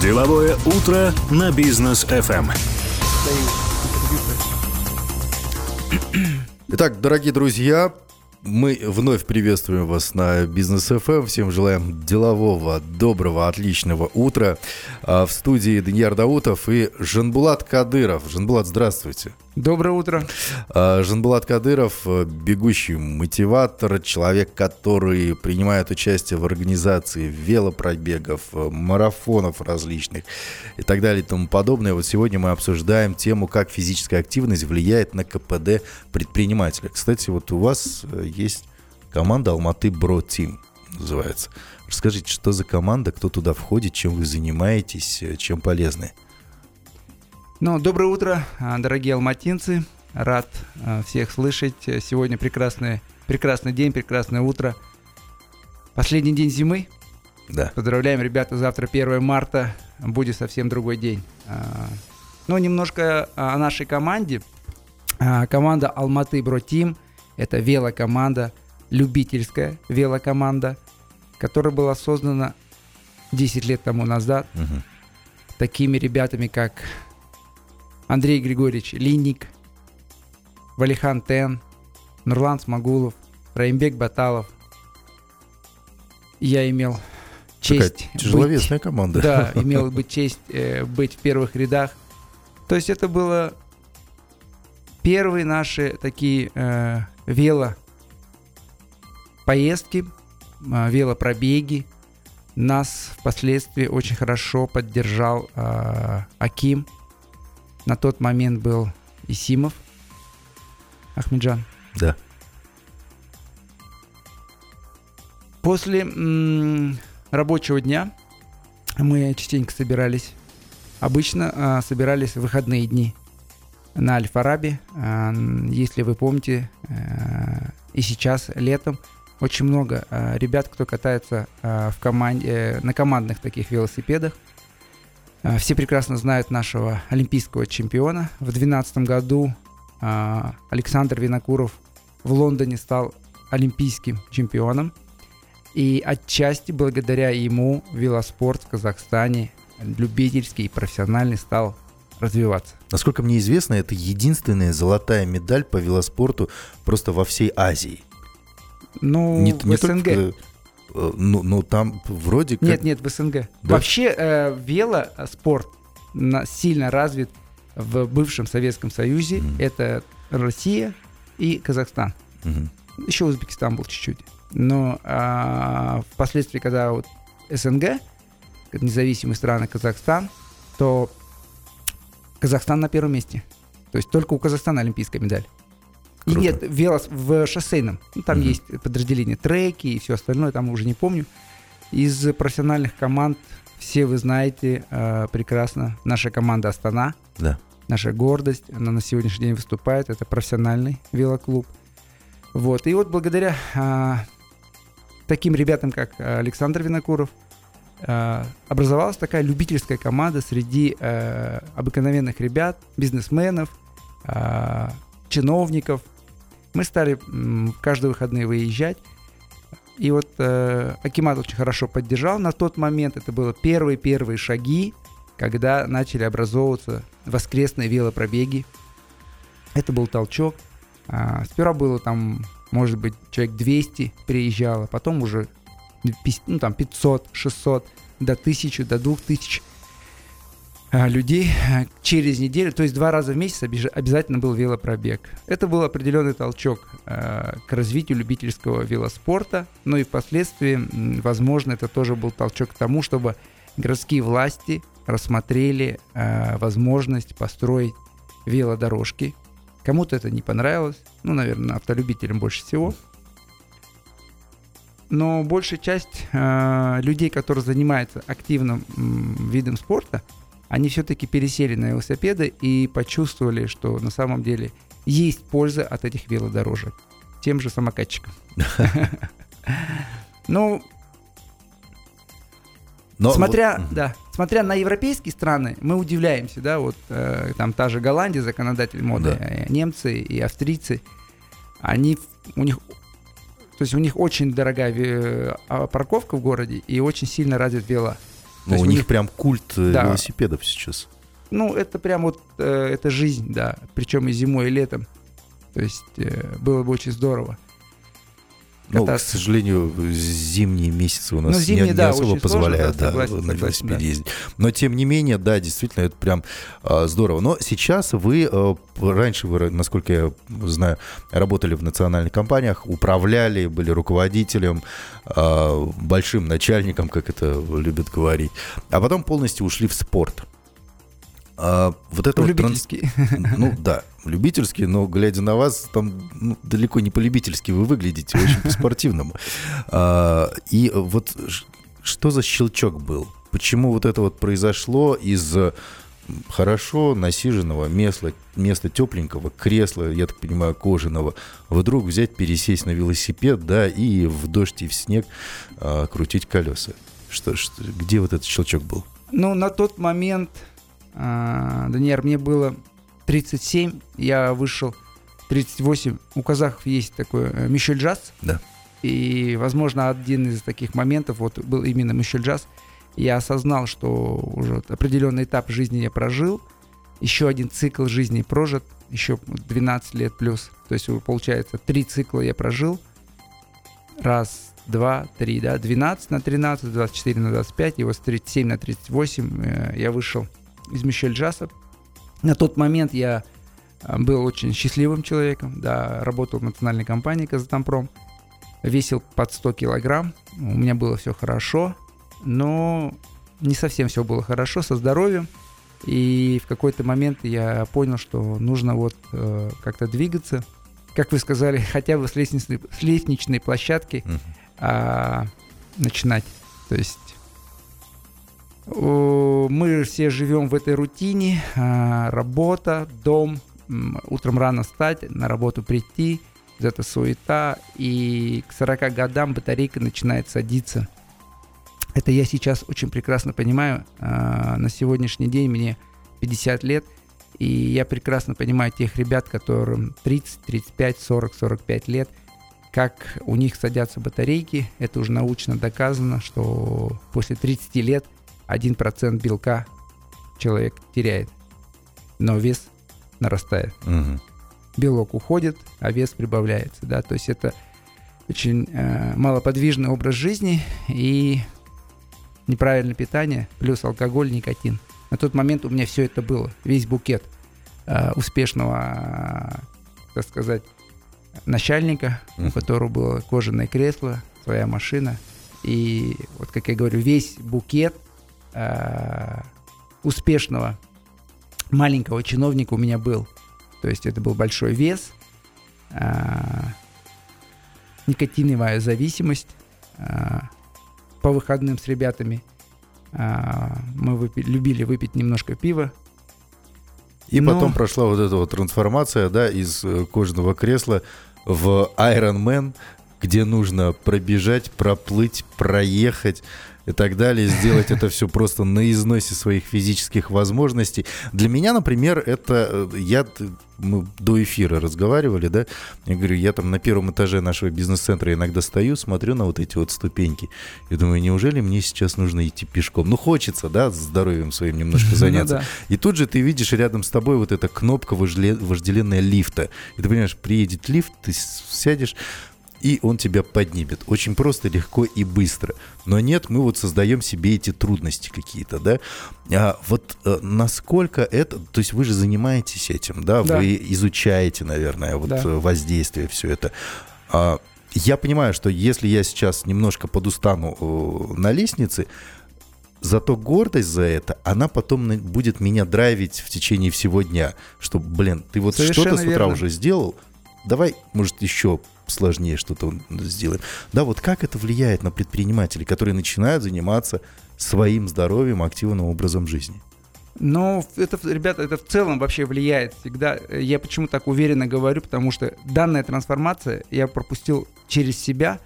Деловое утро на бизнес FM. Итак, дорогие друзья, мы вновь приветствуем вас на Бизнес ФМ. Всем желаем делового, доброго, отличного утра. А, в студии Данияр Даутов и Жанбулат Кадыров. Жанбулат, здравствуйте. Доброе утро. А, Жанбулат Кадыров, э, бегущий мотиватор, человек, который принимает участие в организации велопробегов, э, марафонов различных и так далее и тому подобное. Вот сегодня мы обсуждаем тему, как физическая активность влияет на КПД предпринимателя. Кстати, вот у вас э, есть команда Алматы Бро Тим называется. Расскажите, что за команда, кто туда входит, чем вы занимаетесь, чем полезны? Ну, доброе утро, а, дорогие алматинцы. Рад а, всех слышать. Сегодня прекрасный, прекрасный день, прекрасное утро. Последний день зимы. Да. Поздравляем, ребята, завтра 1 марта. Будет совсем другой день. А, ну, немножко о нашей команде. Команда Алматы Бро Тим – это велокоманда, любительская велокоманда, которая была создана 10 лет тому назад угу. такими ребятами, как Андрей Григорьевич Линник, Валихан Тен, Нурлан Смагулов, Раимбек Баталов. Я имел честь... Такая тяжеловесная быть, команда. Да, имел бы честь э, быть в первых рядах. То есть это было первые наши такие э, вело поездки, э, велопробеги. Нас впоследствии очень хорошо поддержал э, Аким на тот момент был Исимов. Ахмеджан. Да. После рабочего дня мы частенько собирались. Обычно а, собирались в выходные дни на Аль-Фараби. А, если вы помните, а, и сейчас летом очень много а, ребят, кто катается а, в команде, э, на командных таких велосипедах. А, все прекрасно знают нашего олимпийского чемпиона. В 2012 году а, Александр Винокуров в Лондоне стал олимпийским чемпионом. И отчасти благодаря ему велоспорт в Казахстане любительский и профессиональный стал развиваться. Насколько мне известно, это единственная золотая медаль по велоспорту просто во всей Азии. Ну, не, в не СНГ. Только Э, ну, ну там вроде как... Нет, нет, в СНГ. Да? Вообще э, велоспорт на, сильно развит в бывшем Советском Союзе. Mm. Это Россия и Казахстан. Mm-hmm. Еще Узбекистан был чуть-чуть. Но а, впоследствии, когда вот СНГ, независимые страны Казахстан, то Казахстан на первом месте. То есть только у Казахстана олимпийская медаль. Круто. И нет, велос в шоссейном. Ну, там угу. есть подразделение треки и все остальное, там уже не помню. Из профессиональных команд все вы знаете э, прекрасно. Наша команда Астана. Да. Наша гордость. Она на сегодняшний день выступает. Это профессиональный велоклуб. Вот. И вот благодаря э, таким ребятам, как Александр Винокуров, э, образовалась такая любительская команда среди э, обыкновенных ребят, бизнесменов, э, чиновников, мы стали каждые выходные выезжать. И вот э, Акимат очень хорошо поддержал на тот момент. Это было первые-первые шаги, когда начали образовываться воскресные велопробеги. Это был толчок. А, сперва было там, может быть, человек 200 приезжало, потом уже ну, там 500, 600, до 1000, до 2000 а, людей а, через неделю, то есть два раза в месяц обязательно был велопробег. Это был определенный толчок э, к развитию любительского велоспорта, но и впоследствии, возможно, это тоже был толчок к тому, чтобы городские власти рассмотрели э, возможность построить велодорожки. Кому-то это не понравилось, ну, наверное, автолюбителям больше всего. Но большая часть э, людей, которые занимаются активным э, видом спорта, они все-таки пересели на велосипеды и почувствовали, что на самом деле есть польза от этих велодорожек тем же самокатчикам. Ну, но смотря, вот, да, смотря на европейские страны, мы удивляемся, да, вот э, там та же Голландия, законодатель моды, да. Э, немцы и австрийцы, они у них, то есть у них очень дорогая э, парковка в городе и очень сильно развит вело Ну, у, у них, них прям культ э, да. велосипедов сейчас. Ну, это прям вот, э, это жизнь, да. Причем и зимой, и летом. То есть э, было бы очень здорово. Ну, к сожалению, зимние месяцы у нас ну, зимние, не, не да, особо позволяют сложно, да, согласен, на велосипеде да. ездить. Но тем не менее, да, действительно, это прям э, здорово. Но сейчас вы, э, раньше вы, насколько я знаю, работали в национальных компаниях, управляли, были руководителем, э, большим начальником, как это любят говорить, а потом полностью ушли в спорт. А, вот это любительский. Вот, ну да, любительский, но глядя на вас, там ну, далеко не по-любительски вы выглядите, очень по-спортивному. А, и вот что за щелчок был? Почему вот это вот произошло из хорошо насиженного места, места тепленького, кресла, я так понимаю, кожаного, вдруг взять, пересесть на велосипед, да, и в дождь и в снег а, крутить колеса? Что, что, где вот этот щелчок был? Ну, на тот момент Даниэр, мне было 37, я вышел 38. У казахов есть такой Мишель Джаз. Да. И, возможно, один из таких моментов вот был именно Мишель Джаз. Я осознал, что уже определенный этап жизни я прожил, еще один цикл жизни прожит, еще 12 лет плюс. То есть, получается, три цикла я прожил. Раз, два, три, да, 12 на 13, 24 на 25, и вот с 37 на 38 э, я вышел из Мишель Джаса. На тот момент я а, был очень счастливым человеком, да, работал в национальной компании Казатомпром, весил под 100 килограмм, у меня было все хорошо, но не совсем все было хорошо со здоровьем, и в какой-то момент я понял, что нужно вот э, как-то двигаться, как вы сказали, хотя бы с лестничной, с лестничной площадки э, начинать, то есть мы все живем в этой рутине. А, работа, дом, утром рано встать, на работу прийти. Это суета. И к 40 годам батарейка начинает садиться. Это я сейчас очень прекрасно понимаю. А, на сегодняшний день мне 50 лет. И я прекрасно понимаю тех ребят, которым 30, 35, 40, 45 лет, как у них садятся батарейки. Это уже научно доказано, что после 30 лет 1% белка человек теряет, но вес нарастает. Угу. Белок уходит, а вес прибавляется. Да? То есть это очень э, малоподвижный образ жизни и неправильное питание, плюс алкоголь, никотин. На тот момент у меня все это было, весь букет э, успешного, э, так сказать, начальника, uh-huh. у которого было кожаное кресло, своя машина. И вот, как я говорю, весь букет э, успешного маленького чиновника у меня был. То есть это был большой вес, э, никотиновая зависимость. Э, по выходным с ребятами э, мы выпили, любили выпить немножко пива. И Но... потом прошла вот эта вот трансформация, да, из э, кожаного кресла в Iron Man, где нужно пробежать, проплыть, проехать и так далее, сделать это все просто на износе своих физических возможностей. Для меня, например, это э, я мы до эфира разговаривали, да, я говорю, я там на первом этаже нашего бизнес-центра иногда стою, смотрю на вот эти вот ступеньки и думаю, неужели мне сейчас нужно идти пешком? Ну, хочется, да, здоровьем своим немножко ну заняться. И тут же ты видишь рядом с тобой вот эта кнопка вожделенная лифта. И ты понимаешь, приедет лифт, ты сядешь, и он тебя поднимет. Очень просто, легко и быстро. Но нет, мы вот создаем себе эти трудности какие-то, да. А вот а, насколько это, то есть вы же занимаетесь этим, да, да. вы изучаете, наверное, вот да. Э, воздействие, все это. А, я понимаю, что если я сейчас немножко подустану э, на лестнице, Зато гордость за это, она потом будет меня драйвить в течение всего дня. Что, блин, ты вот что-то с утра уже сделал, давай, может, еще сложнее что-то сделаем. Да, вот как это влияет на предпринимателей, которые начинают заниматься своим здоровьем, активным образом жизни? Ну, это, ребята, это в целом вообще влияет всегда. Я почему так уверенно говорю, потому что данная трансформация я пропустил через себя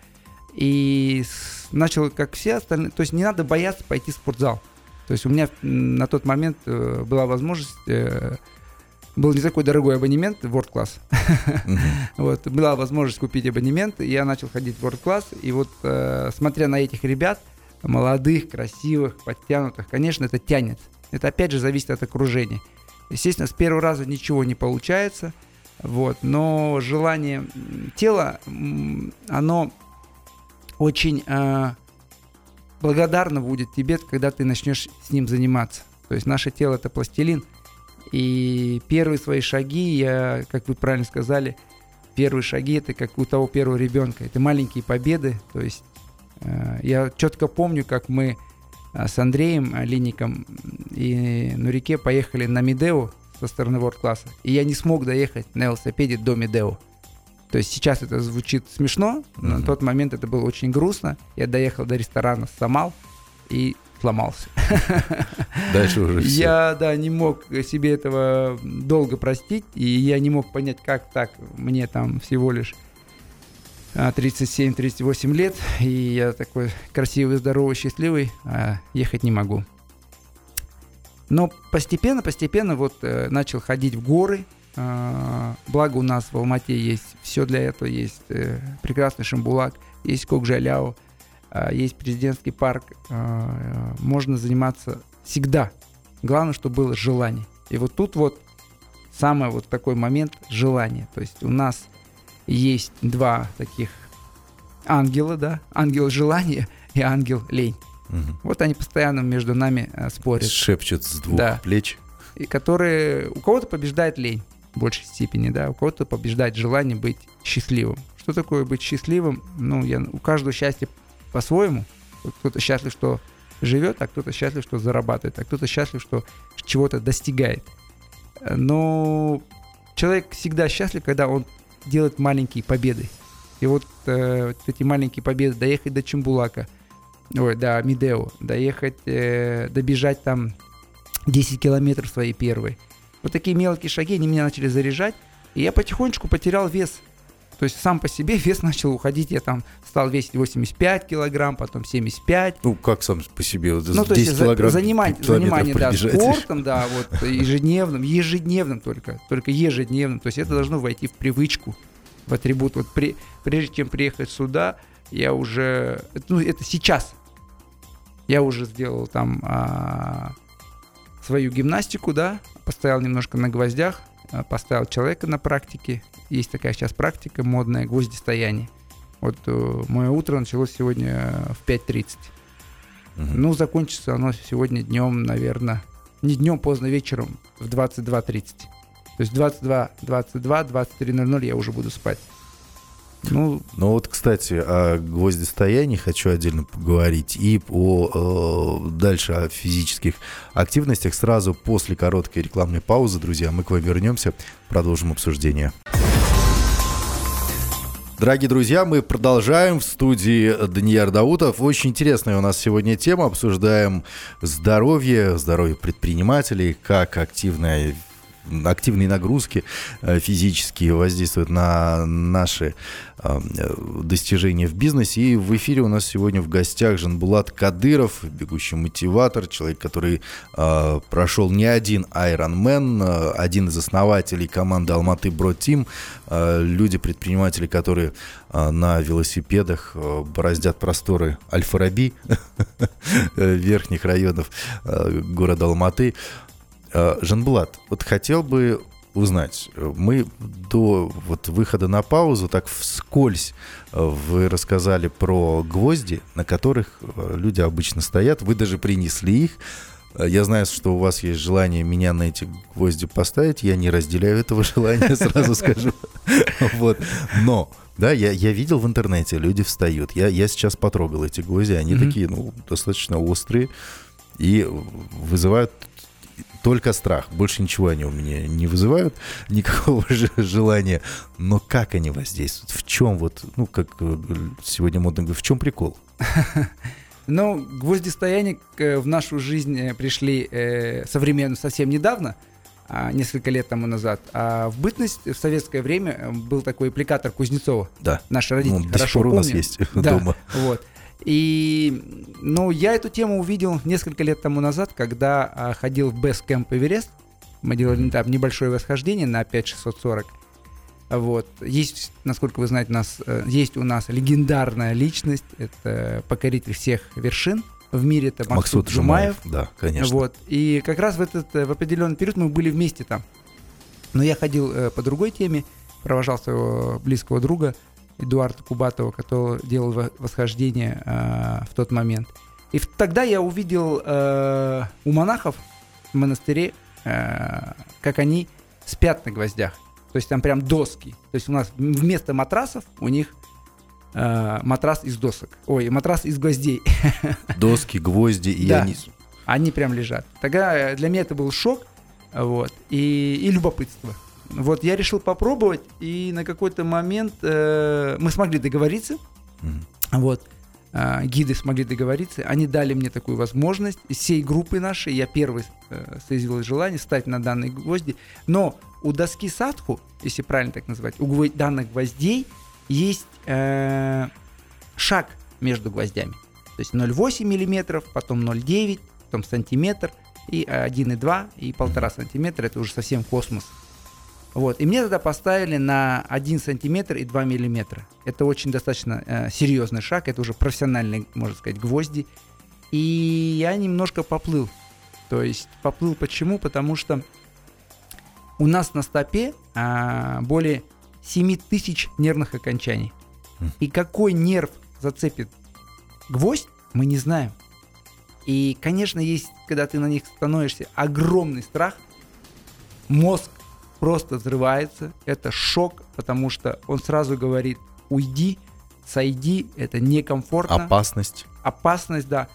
и начал, как все остальные, то есть не надо бояться пойти в спортзал. То есть у меня на тот момент э, была возможность э, был не такой дорогой абонемент World Class. вот, была возможность купить абонемент, и я начал ходить в World Class, и вот, э, смотря на этих ребят, молодых, красивых, подтянутых, конечно, это тянет. Это опять же зависит от окружения. Естественно, с первого раза ничего не получается, вот, но желание тела, оно очень э, благодарно будет тебе, когда ты начнешь с ним заниматься. То есть наше тело это пластилин, и первые свои шаги, я, как вы правильно сказали, первые шаги это как у того первого ребенка, это маленькие победы. То есть э, я четко помню, как мы э, с Андреем э, Линником и Нурике поехали на Медео со стороны World класса, и я не смог доехать на велосипеде до Медео. То есть сейчас это звучит смешно, но mm-hmm. на тот момент это было очень грустно. Я доехал до ресторана Самал и сломался. Дальше уже все. Я, да, не мог себе этого долго простить, и я не мог понять, как так. Мне там всего лишь 37-38 а, лет, и я такой красивый, здоровый, счастливый, а ехать не могу. Но постепенно, постепенно вот э, начал ходить в горы. Э, благо у нас в Алмате есть все для этого. Есть э, прекрасный Шамбулак, есть Кокжаляо, есть президентский парк. Э, можно заниматься всегда. Главное, чтобы было желание. И вот тут вот самый вот такой момент желания. То есть у нас есть два таких ангела, да, ангел желания и ангел лень. Угу. Вот они постоянно между нами э, спорят. Шепчут с двух да. плеч. И которые... У кого-то побеждает лень в большей степени, да, у кого-то побеждает желание быть счастливым. Что такое быть счастливым? Ну, я, у каждого счастье по-своему. Кто-то счастлив, что живет, а кто-то счастлив, что зарабатывает, а кто-то счастлив, что чего-то достигает. Но человек всегда счастлив, когда он делает маленькие победы. И вот, э, вот эти маленькие победы, доехать до Чембулака, ой, до Мидео, доехать, э, добежать там 10 километров своей первой. Вот такие мелкие шаги, они меня начали заряжать, и я потихонечку потерял вес. То есть сам по себе вес начал уходить, я там стал весить 85 килограмм, потом 75. Ну, как сам по себе? Вот ну, то есть килограмм, занимать, занимание да, спортом, да, вот ежедневным, ежедневным только, только ежедневным. То есть это должно войти в привычку, в атрибут. Вот при, прежде чем приехать сюда, я уже, ну это сейчас, я уже сделал там а, свою гимнастику, да, постоял немножко на гвоздях, а, поставил человека на практике. Есть такая сейчас практика модная, гвоздистояние. Вот э, мое утро началось сегодня в 5.30. Угу. Ну, закончится оно сегодня днем, наверное, не днем, поздно вечером в 22.30. То есть 22, 22, 23.00 я уже буду спать. Ну, ну вот, кстати, о гвоздистоянии хочу отдельно поговорить и о, э, дальше о физических активностях. Сразу после короткой рекламной паузы, друзья, мы к вам вернемся, продолжим обсуждение. Дорогие друзья, мы продолжаем в студии Даниил Даутов. Очень интересная у нас сегодня тема. Обсуждаем здоровье, здоровье предпринимателей, как активная активные нагрузки э, физические воздействуют на наши э, достижения в бизнесе. И в эфире у нас сегодня в гостях Жанбулат Кадыров, бегущий мотиватор, человек, который э, прошел не один Ironman, один из основателей команды Алматы Бро Тим, люди-предприниматели, которые на велосипедах бороздят просторы Аль-Фараби, верхних районов города Алматы. Э, Жанблат, вот хотел бы узнать. Мы до вот выхода на паузу так вскользь э, вы рассказали про гвозди, на которых э, люди обычно стоят. Вы даже принесли их. Я знаю, что у вас есть желание меня на эти гвозди поставить. Я не разделяю этого желания, сразу скажу. Вот. Но да, я, я видел в интернете, люди встают. Я, я сейчас потрогал эти гвозди, они mm-hmm. такие, ну, достаточно острые и вызывают только страх. Больше ничего они у меня не вызывают, никакого же желания. Но как они воздействуют? В чем вот, ну, как э, сегодня модно говорить, в чем прикол? Ну, гвоздистояния в нашу жизнь э, пришли э, современно совсем недавно, а, несколько лет тому назад. А в бытность в советское время э, был такой аппликатор Кузнецова. Да. Наши родители ну, хорошо помнят. у нас есть да, дома. Вот. И, ну, я эту тему увидел несколько лет тому назад, когда а, ходил в Camp Эверест. Мы делали там небольшое восхождение на 5640. Вот. Есть, насколько вы знаете, у нас, э, есть у нас легендарная личность, это покоритель всех вершин в мире, это Максут, Максут Жумаев. Жумаев. Да, конечно. Вот. И как раз в этот э, в определенный период мы были вместе там. Но я ходил э, по другой теме, провожал своего близкого друга Эдуарда Кубатова, который делал во- восхождение э, в тот момент. И тогда я увидел э, у монахов в монастыре, э, как они спят на гвоздях. То есть там прям доски. То есть у нас вместо матрасов у них э, матрас из досок. Ой, матрас из гвоздей. Доски, гвозди, и Да. они... Они прям лежат. Тогда э, для меня это был шок, вот, и, и любопытство. Вот я решил попробовать, и на какой-то момент э, мы смогли договориться, Мгм. вот, э, гиды смогли договориться, они дали мне такую возможность, из всей группы нашей, я первый э, соизъявил желание стать на данные гвозди, но у доски садху, если правильно так назвать, у гво- данных гвоздей есть э, шаг между гвоздями. То есть 0,8 миллиметров, потом 0,9, потом сантиметр, и 1,2, и полтора сантиметра, это уже совсем космос. Вот. И мне тогда поставили на 1 сантиметр и 2 миллиметра. Это очень достаточно э, серьезный шаг, это уже профессиональные, можно сказать, гвозди. И я немножко поплыл. То есть поплыл почему? Потому что у нас на стопе а, более 7 тысяч нервных окончаний. Мгм. И какой нерв зацепит гвоздь, мы не знаем. И, конечно, есть, когда ты на них становишься, огромный страх. Мозг просто взрывается. Это шок, потому что он сразу говорит, уйди, сойди, это некомфортно Опасность. опасность, да.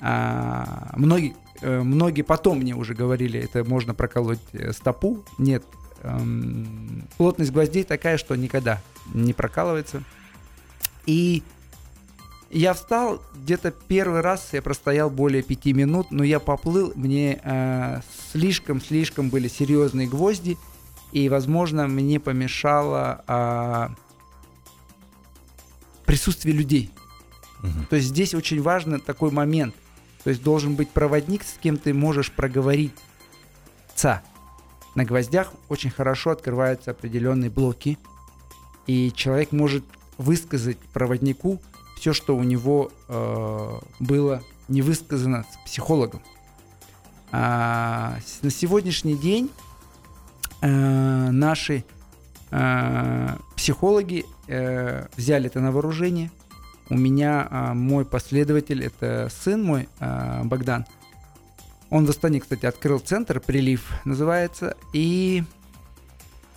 А, многие, э, многие потом мне уже говорили, это можно проколоть э, стопу. Нет, эм, плотность гвоздей такая, что никогда не прокалывается. И я встал, где-то первый раз я простоял более пяти минут, но я поплыл, мне э, слишком-слишком были серьезные гвозди, и, возможно, мне помешало а, присутствие людей. Мгм. То есть здесь очень важно такой момент. То есть должен быть проводник, с кем ты можешь проговориться. На гвоздях очень хорошо открываются определенные блоки, и человек может высказать проводнику все, что у него э, было не высказано с психологом. А, на сегодняшний день э, наши э, психологи э, взяли это на вооружение. У меня а, мой последователь, это сын мой, а, Богдан. Он в Астане, кстати, открыл центр, прилив называется, и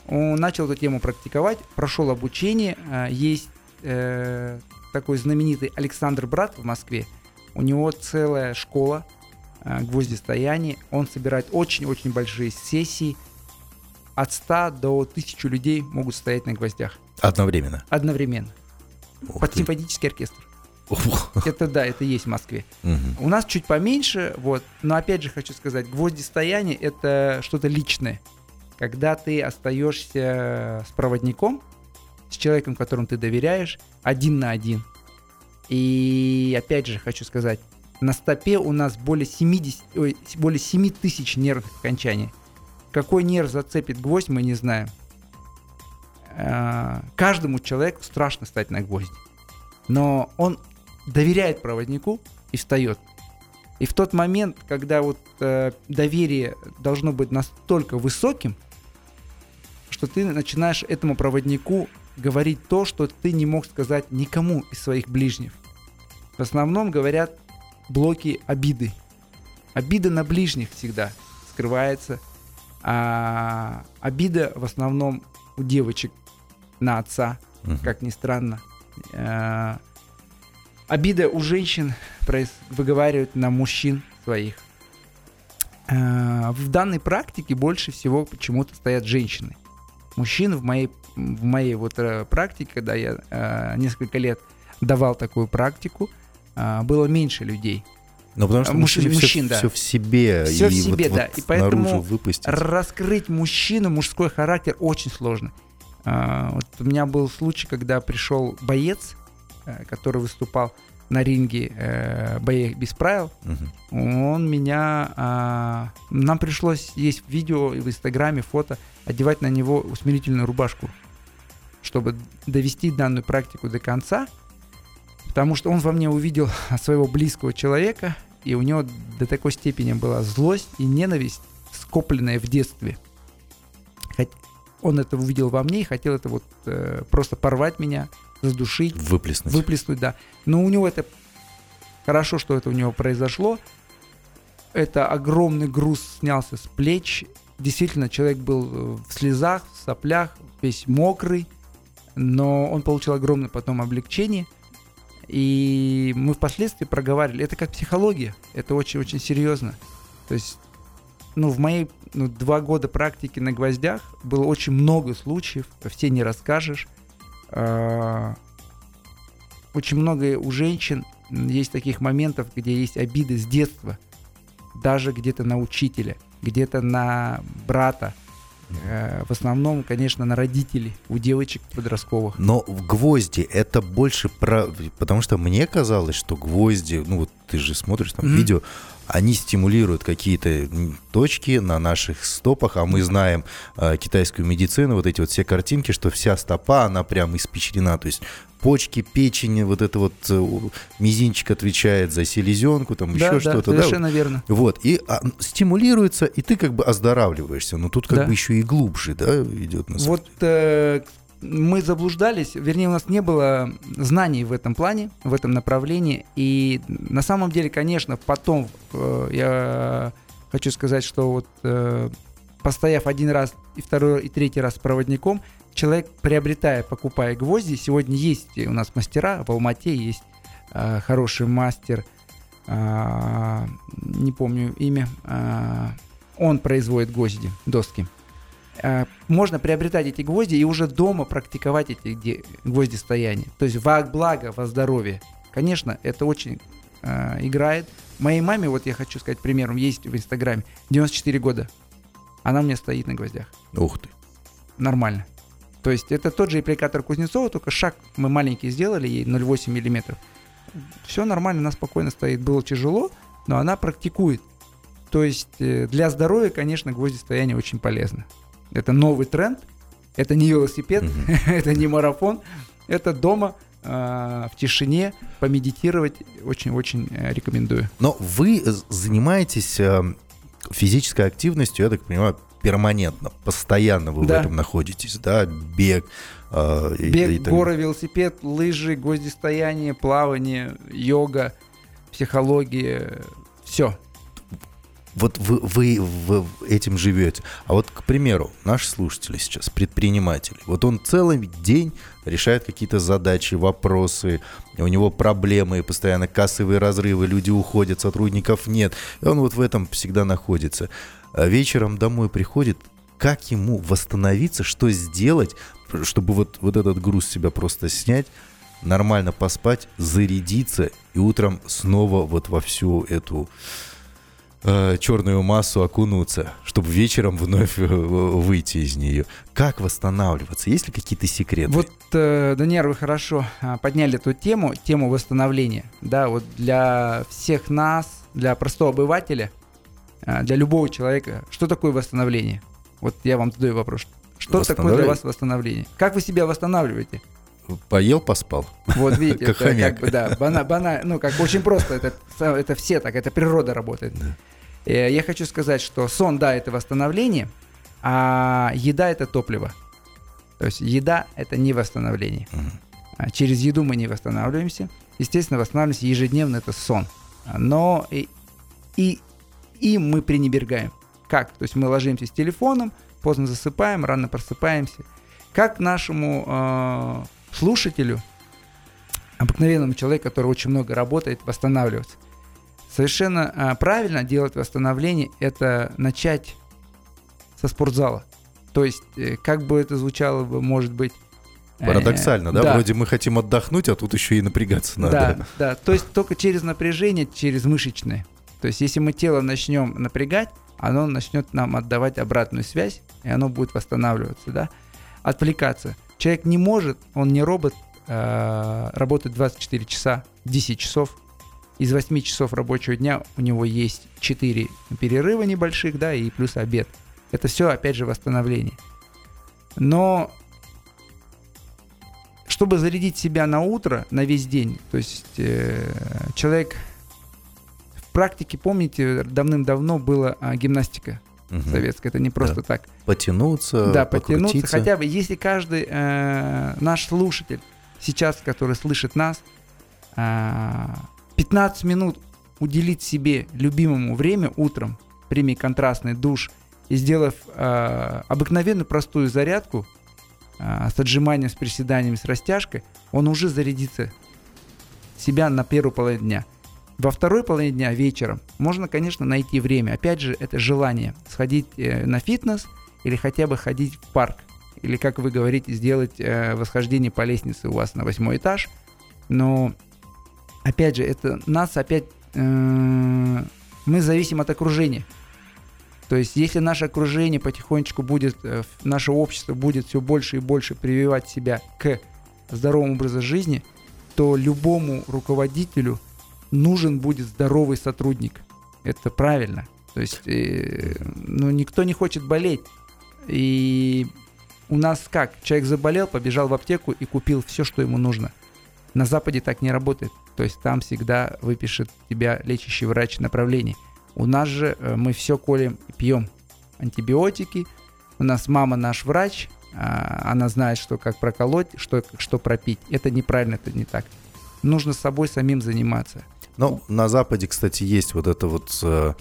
он начал эту тему практиковать, прошел обучение. А, Есть э, такой знаменитый Александр Брат в Москве. У него целая школа э, гвоздистояния. Он собирает очень-очень большие сессии. От 100 до 1000 людей могут стоять на гвоздях Одновременно. одновременно. Ух Под ты. симфонический оркестр. Ух. Это да, это есть в Москве. Мгм. У нас чуть поменьше, вот. Но опять же хочу сказать, гвоздистояние это что-то личное. Когда ты остаешься с проводником, с человеком, которому ты доверяешь, один на один. И опять же хочу сказать, на стопе у нас более 70, ой, более 7 тысяч нервных окончаний. Какой нерв зацепит гвоздь, мы не знаем. Э, Каждому человеку страшно стать на гвозди. Но он доверяет проводнику и встает. И в тот момент, когда вот э, доверие должно быть настолько высоким, что ты начинаешь этому проводнику говорить то, что ты не мог сказать никому из своих ближних. В основном говорят блоки обиды. Обида на ближних всегда скрывается. А обида в основном у девочек на отца, Мгм. как ни странно. Э, Обида у женщин проис- выговаривают на мужчин своих. Э, В данной практике больше всего почему-то стоят женщины. Мужчин в моей, в моей вот э, практике, когда я э, несколько лет давал такую практику, э, было меньше людей. Ну, потому что мужчин- мужчины мужчин, все, да. в себе. Всё в и себе, вот, да. вот И поэтому выпустить. Раскрыть мужчину, мужской характер очень сложно. А, вот у меня был случай, когда пришел боец, э, который выступал на ринге э, боях без правил. Мгм. Он меня... а, нам пришлось, есть видео и в Инстаграме, фото, одевать на него усмирительную рубашку. чтобы довести данную практику до конца, потому что он во мне увидел своего близкого человека, и у него до такой степени была злость и ненависть, скопленная в детстве. Он это увидел во мне и хотел это вот э, просто порвать меня, задушить. Выплеснуть. Выплеснуть, да. Но у него это... Хорошо, что это у него произошло. Это огромный груз снялся с плеч. Действительно, человек был э, в слезах, в соплях, весь мокрый. Но он получил огромное потом облегчение. И мы впоследствии проговаривали. Это как психология. Это очень-очень серьезно. То есть ну, в моей ну, два года практики на гвоздях было очень много случаев, все не расскажешь. А, очень много у женщин есть таких моментов, где есть обиды с детства, даже где-то на учителя, где-то на брата, в основном, конечно, на родителей у девочек подростковых. Но в гвозди это больше про... Потому что мне казалось, что гвозди, ну вот ты же смотришь там mm-hmm. видео, они стимулируют какие-то точки на наших стопах, а мы знаем э, китайскую медицину, вот эти вот все картинки, что вся стопа, она прям испечрена, то есть почки, печень, вот это вот э, мизинчик отвечает за селезенку, там да, еще да, что-то. Совершенно да, верно. Вот, и а, стимулируется, и ты как бы оздоравливаешься, но тут как да. бы еще и глубже, да, идет на Вот э, мы заблуждались, вернее, у нас не было знаний в этом плане, в этом направлении. И на самом деле, конечно, потом э, я хочу сказать, что вот э, постояв один раз и второй и третий раз проводником, человек, приобретая, покупая гвозди, сегодня есть у нас мастера, в Алмате есть э, хороший мастер, э, не помню имя, э, он производит гвозди, доски. Э, можно приобретать эти гвозди и уже дома практиковать эти гвозди стояния. То есть во благо, во здоровье. Конечно, это очень э, играет. Моей маме, вот я хочу сказать примером, есть в Инстаграме 94 года. Она у меня стоит на гвоздях. Ух ты. Нормально. То есть это тот же аппликатор Кузнецова, только шаг мы маленький сделали, ей 0,8 миллиметров. Все нормально, она спокойно стоит. Было тяжело, но она практикует. То есть э, для здоровья, конечно, гвозди стояния очень полезно. Это новый тренд. Это не велосипед, это не марафон. Это дома э, в тишине помедитировать очень-очень э, рекомендую. Но вы занимаетесь э, физической активностью, я так понимаю, перманентно, постоянно вы да. в этом находитесь, да, бег. Э, бег, и, и, горы, велосипед, лыжи, гвоздистояние, плавание, йога, психология, все вот вы, вы, вы этим живете. А вот, к примеру, наши слушатели сейчас, предприниматели, вот он целый день решает какие-то задачи, вопросы, у него проблемы, постоянно кассовые разрывы, люди уходят, сотрудников нет, и он вот в этом всегда находится. А вечером домой приходит, как ему восстановиться, что сделать, чтобы вот, вот этот груз себя просто снять, нормально поспать, зарядиться и утром снова вот во всю эту э, черную массу окунуться, чтобы вечером вновь э, выйти из нее. Как восстанавливаться? Есть ли какие-то секреты? Вот, э, Даниэль, вы хорошо а, подняли эту тему, тему восстановления. Да, вот для всех нас, для простого обывателя, а, для любого человека, что такое восстановление? Вот я вам задаю вопрос. Что такое для вас восстановление? Как вы себя восстанавливаете? Поел, поспал. Вот видите, как это как бы, да, бана, бана, ну как очень просто, это, это все так, это природа работает. Да. Э, я хочу сказать, что сон, да, это восстановление, а еда это топливо. То есть еда это не восстановление. Угу. Через еду мы не восстанавливаемся. Естественно, восстанавливаемся ежедневно это сон. Но и, и, и мы пренебрегаем. Как? То есть мы ложимся с телефоном, поздно засыпаем, рано просыпаемся. Как нашему э, слушателю, обыкновенному человеку, который очень много работает, восстанавливаться? Совершенно а, правильно делать восстановление – это начать со спортзала. То есть, э, как бы это звучало бы, может быть... Э, Парадоксально, да? да? Вроде мы хотим отдохнуть, а тут еще и напрягаться надо. Да, да. То есть только через напряжение, через мышечное. То есть если мы тело начнем напрягать, оно начнет нам отдавать обратную связь, и оно будет восстанавливаться, да? Отвлекаться. Человек не может, он не робот, э, работать 24 часа, 10 часов из 8 часов рабочего дня у него есть 4 перерыва небольших, да, и плюс обед. Это все, опять же, восстановление. Но чтобы зарядить себя на утро, на весь день, то есть э, человек в практике, помните, давным-давно была а, гимнастика Мгм. советская, это не просто Да. так. Потянуться, Да, потянуться. Хотя бы, если каждый э, наш слушатель сейчас, который слышит нас, а, 15 минут уделить себе любимому время утром, прими контрастный душ и сделав а, обыкновенную простую зарядку а, с отжиманием, с приседаниями, с растяжкой, он уже зарядится себя на первую половину дня. Во второй половине дня вечером можно, конечно, найти время. Опять же, это желание сходить э, на фитнес или хотя бы ходить в парк. Или, как вы говорите, сделать э, восхождение по лестнице у вас на восьмой этаж. Но, опять же, это нас опять... э, мы зависим от окружения. То есть, если наше окружение потихонечку будет, э, наше общество будет все больше и больше прививать себя к здоровому образу жизни, то любому руководителю нужен будет здоровый сотрудник. Это правильно. То есть, э, ну, никто не хочет болеть. И у нас как? Человек заболел, побежал в аптеку и купил все, что ему нужно. На Западе так не работает. То есть там всегда выпишет тебя лечащий врач направлений. У нас же э, мы все колем и пьем. Антибиотики. У нас мама наш врач. а, Она знает, что как проколоть, что, что пропить. Это неправильно, это не так. Нужно с собой самим заниматься. Ну, на Западе, кстати, есть вот эта вот э,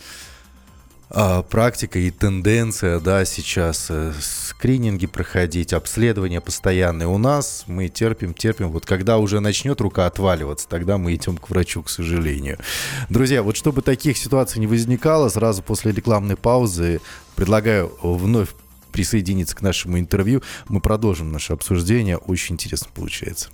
а, практика и тенденция, да, сейчас э, скрининги проходить, обследования постоянные. У нас мы терпим, терпим. Вот когда уже начнет рука отваливаться, тогда мы идем к врачу, к сожалению. Друзья, вот чтобы таких ситуаций не возникало, сразу после рекламной паузы предлагаю вновь присоединиться к нашему интервью. Мы продолжим наше обсуждение. Очень интересно получается.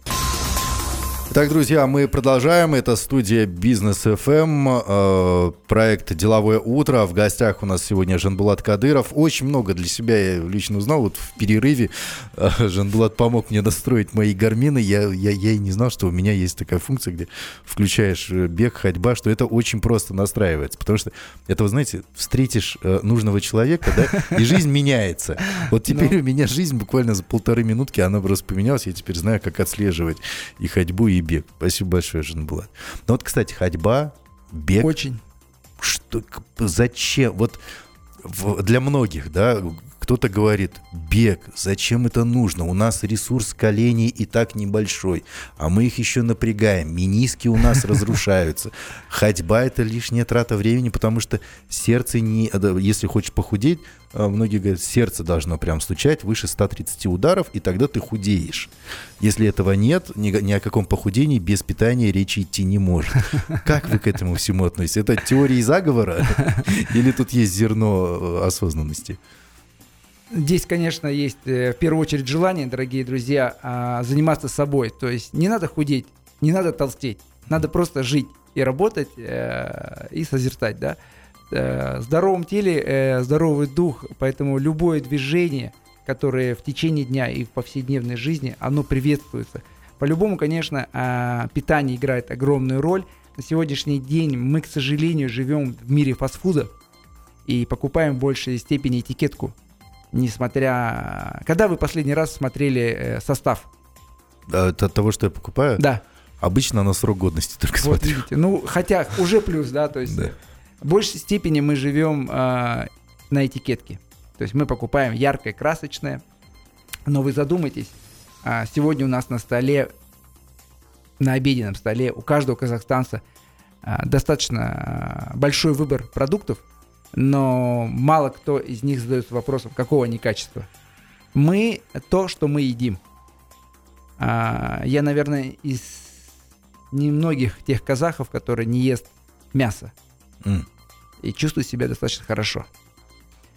Итак, друзья, мы продолжаем. Это студия Бизнес FM, э, проект «Деловое утро». В гостях у нас сегодня Жанбулат Кадыров. Очень много для себя я лично узнал. Вот в перерыве э, Жанбулат помог мне настроить мои гармины. Я, я, я и не знал, что у меня есть такая функция, где включаешь э, бег, ходьба, что это очень просто настраивается. Потому что это, вы знаете, встретишь нужного человека, да, и жизнь меняется. Вот теперь у меня жизнь буквально за полторы минутки, она просто поменялась. Я теперь знаю, как отслеживать и ходьбу, и бег. Спасибо большое, Жанбулат. Ну вот, кстати, ходьба, бег, Очень. что, зачем? Вот для многих, да, кто-то говорит, бег, зачем это нужно? У нас ресурс коленей и так небольшой, а мы их еще напрягаем, мениски у нас разрушаются. Ходьба – это лишняя трата времени, потому что сердце не... Если хочешь похудеть, а, многие говорят, сердце должно прям стучать выше 130 ударов, и тогда ты худеешь. Если этого нет, ни, ни о каком похудении без питания речи идти не может. Как вы к этому всему относитесь? Это теории заговора? Или тут есть зерно э, осознанности? Здесь, конечно, есть э, в первую очередь желание, дорогие друзья, а, заниматься собой. То есть не надо худеть, не надо толстеть, надо просто жить и работать э, и созерцать, да. Э, В здоровом теле здоровый дух, поэтому любое движение, которое в течение дня и в повседневной жизни, оно приветствуется. По-любому, конечно, а, питание играет огромную роль. На сегодняшний день мы, к сожалению, живем в мире фастфуда и покупаем в большей степени этикетку несмотря... Когда вы последний раз смотрели э, состав? От того, что я покупаю? Да, Обычно на срок годности только вот смотрю. видите. Ну, хотя уже плюс, да, то есть Да. в большей степени мы живем э, на этикетке. То есть мы покупаем яркое, красочное. Но вы задумайтесь, а, сегодня у нас на столе, на обеденном столе, у каждого казахстанца а, достаточно а, большой выбор продуктов, но мало кто из них задается вопросом, какого они качества. Мы то, что мы едим. А, я, наверное, из немногих тех казахов, которые не ест мясо М. и чувствует себя достаточно хорошо.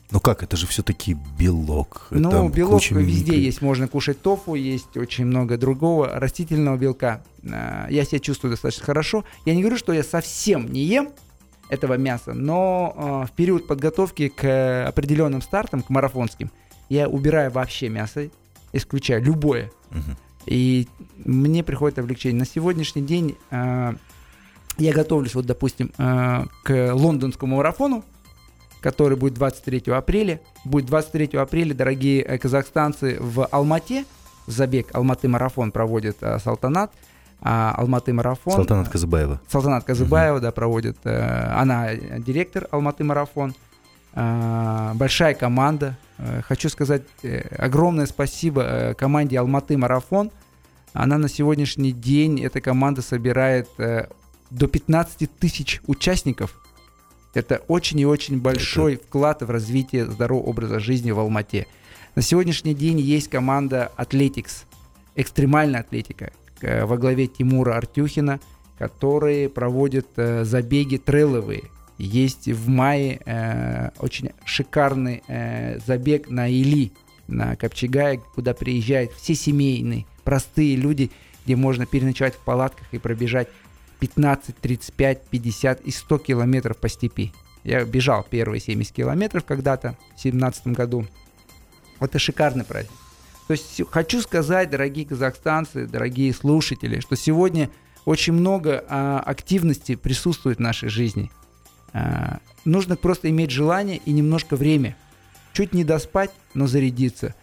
Ну как, это же все-таки белок. Ну, Там белок куча везде есть. Можно кушать тофу, есть очень много другого растительного белка. А, Я себя чувствую достаточно хорошо. Я не говорю, что я совсем не ем этого мяса, но а, в период подготовки к определенным стартам, к марафонским, я убираю вообще мясо, исключаю любое. Мгм. И мне приходит облегчение. На сегодняшний день а, я готовлюсь, вот, допустим, а, к лондонскому марафону, который будет 23 апреля. Будет 23 апреля, дорогие э, казахстанцы, в Алмате. забег Алматы-марафон проводит э, Салтанат, а Алматы-марафон... Салтанат Казыбаева. Салтанат Казыбаева, да, проводит. Э, она директор Алматы-марафон. Э, большая команда. Э, хочу сказать э, огромное спасибо команде Алматы-марафон. Она на сегодняшний день, эта команда собирает до 15 тысяч участников. Это очень и очень большой Это... вклад в развитие здорового образа жизни в Алмате. На сегодняшний день есть команда Athletics, экстремальная атлетика, во главе Тимура Артюхина, которые проводят э, забеги трейловые. Есть в мае э, очень шикарный э, забег на Или, на Копчегае, куда приезжают все семейные, простые люди, где можно переночевать в палатках и пробежать 15, 35, 50 и 100 километров по степи. Я бежал первые 70 километров когда-то в 2017 году. Это шикарный праздник. То есть хочу сказать, дорогие казахстанцы, дорогие слушатели, что сегодня очень много а, активности присутствует в нашей жизни. А, нужно просто иметь желание и немножко время. Чуть не доспать, но зарядиться.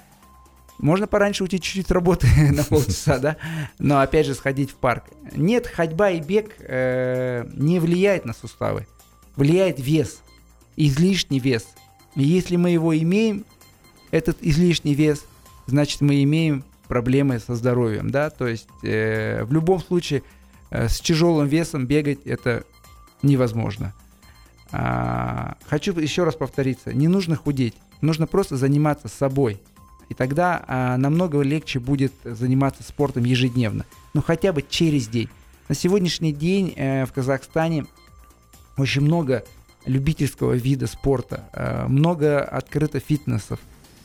Можно пораньше уйти чуть-чуть работы на полчаса, да, но опять же сходить в парк. Нет, ходьба и бег э, не влияет на суставы. Влияет вес, излишний вес. И если мы его имеем, этот излишний вес, значит мы имеем проблемы со здоровьем, да, то есть э, в любом случае э, с тяжелым весом бегать это невозможно. А, хочу еще раз повториться, не нужно худеть, нужно просто заниматься собой, и тогда а, намного легче будет заниматься спортом ежедневно, ну хотя бы через день. На сегодняшний день э, в Казахстане очень много любительского вида спорта, э, много открыто фитнесов,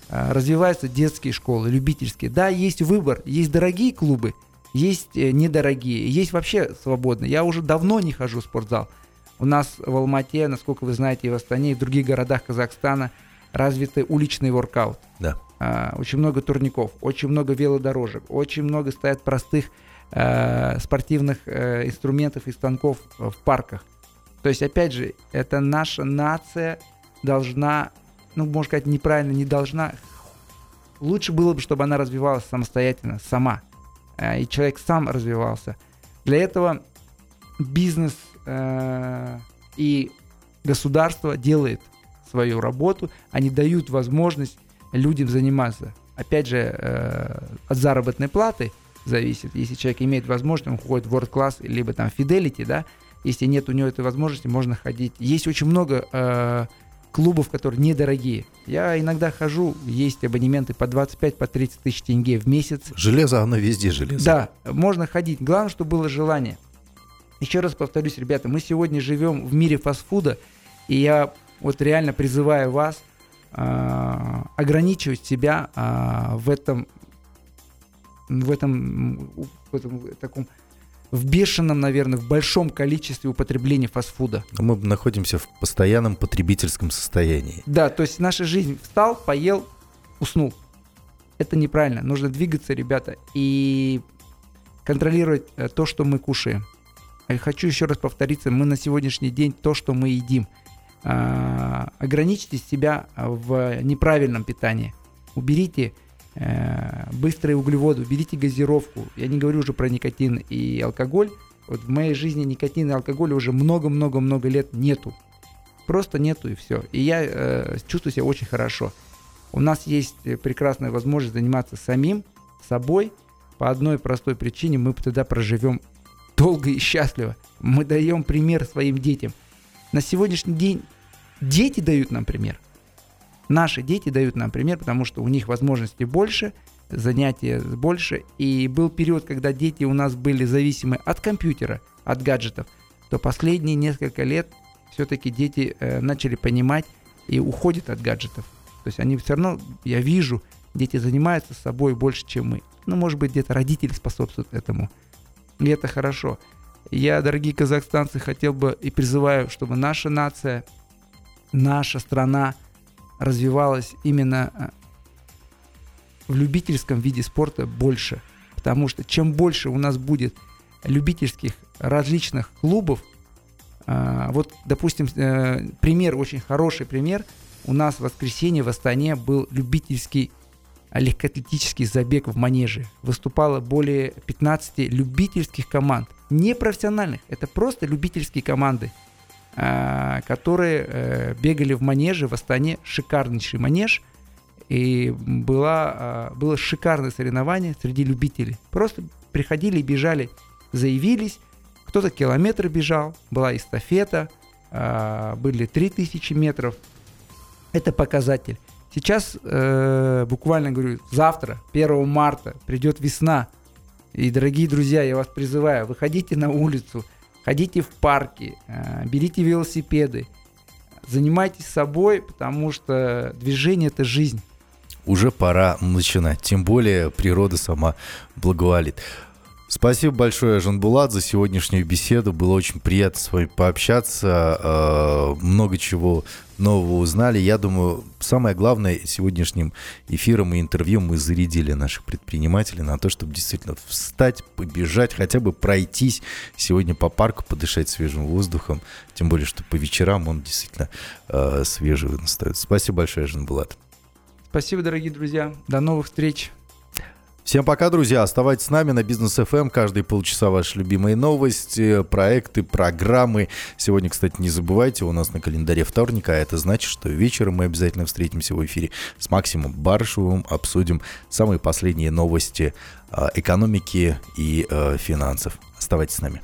развиваются детские школы, любительские. Да, есть выбор, есть дорогие клубы, есть э, недорогие, есть вообще свободные. Я уже давно не хожу в спортзал. У нас в Алмате, насколько вы знаете, и в Астане, и в других городах Казахстана развиты уличный воркаут. Да. А, очень много турников, очень много велодорожек, очень много стоят простых э, спортивных э, инструментов и станков в парках. То есть, опять же, это наша нация должна ну, можно сказать, неправильно, не должна. Лучше было бы, чтобы она развивалась самостоятельно, сама. Э, и человек сам развивался. Для этого бизнес э, и государство делает свою работу, они дают возможность людям заниматься. Опять же, э, от заработной платы зависит. Если человек имеет возможность, он ходит в World Class, либо там Fidelity, да, если нет у него этой возможности, можно ходить. Есть очень много э, клубов, которые недорогие. Я иногда хожу, есть абонементы по 25, по 30 тысяч тенге в месяц. Железо, оно везде железо. Да, можно ходить. Главное, чтобы было желание. Еще раз повторюсь, ребята, мы сегодня живем в мире фастфуда, и я вот реально призываю вас э, ограничивать себя э, в этом в этом в этом таком в бешеном, наверное, в большом количестве употребления фастфуда. Мы находимся в постоянном потребительском состоянии. Да, то есть наша жизнь встал, поел, уснул. Это неправильно. Нужно двигаться, ребята, и контролировать э, то, что мы кушаем. Я хочу еще раз повториться, мы на сегодняшний день то, что мы едим. А, ограничьте себя в неправильном питании. Уберите быстрые углеводы, уберите газировку. Я не говорю уже про никотин и алкоголь. Вот в моей жизни никотина и алкоголя уже много-много-много лет нету. Просто нету и все. И я э, чувствую себя очень хорошо. У нас есть прекрасная возможность заниматься самим, собой. По одной простой причине мы тогда проживем долго и счастливо. Мы даем пример своим детям. На сегодняшний день дети дают нам пример – Наши дети дают нам пример, потому что у них возможностей больше, занятия больше. И был период, когда дети у нас были зависимы от компьютера, от гаджетов. То последние несколько лет все-таки дети э, начали понимать и уходят от гаджетов. То есть они все равно, я вижу, дети занимаются собой больше, чем мы. Ну, может быть, где-то родители способствуют этому. И это хорошо. Я, дорогие казахстанцы, хотел бы и призываю, чтобы наша нация, наша страна – развивалась именно э, в любительском виде спорта больше. Потому что чем больше у нас будет любительских различных клубов, э, вот, допустим, э, пример, очень хороший пример, у нас в воскресенье в Астане был любительский легкоатлетический забег в манеже. Выступало более 15 любительских команд. Не профессиональных, это просто любительские команды, а, которые э, бегали в манеже в Астане. Шикарнейший манеж. И была, а, было шикарное соревнование среди любителей. Просто приходили и бежали, заявились. Кто-то километр бежал, была эстафета, были 3000 метров. Это показатель. Сейчас, э, буквально говорю, завтра, 1 марта, придет весна. И, дорогие друзья, я вас призываю, выходите на улицу, ходите в парки, э, берите велосипеды, занимайтесь собой, потому что движение – это жизнь. Уже пора начинать, тем более природа сама благоволит. Спасибо большое, Жанбулат, за сегодняшнюю беседу. Было очень приятно с вами пообщаться. Э, много чего нового узнали. Я думаю, самое главное сегодняшним эфиром и интервью мы зарядили наших предпринимателей на то, чтобы действительно встать, побежать, хотя бы пройтись сегодня по парку, подышать свежим воздухом. Тем более, что по вечерам он действительно э, свежий остается. Спасибо большое, Жанбулат. Спасибо, дорогие друзья. До новых встреч. Всем пока, друзья. Оставайтесь с нами на Бизнес FM. Эм. Каждые полчаса ваши любимые новости, проекты, программы. Сегодня, кстати, не забывайте, у нас на календаре вторник, а это значит, что вечером мы обязательно встретимся в эфире с Максимом Барышевым, обсудим самые последние новости а, экономики и а, финансов. Оставайтесь с нами.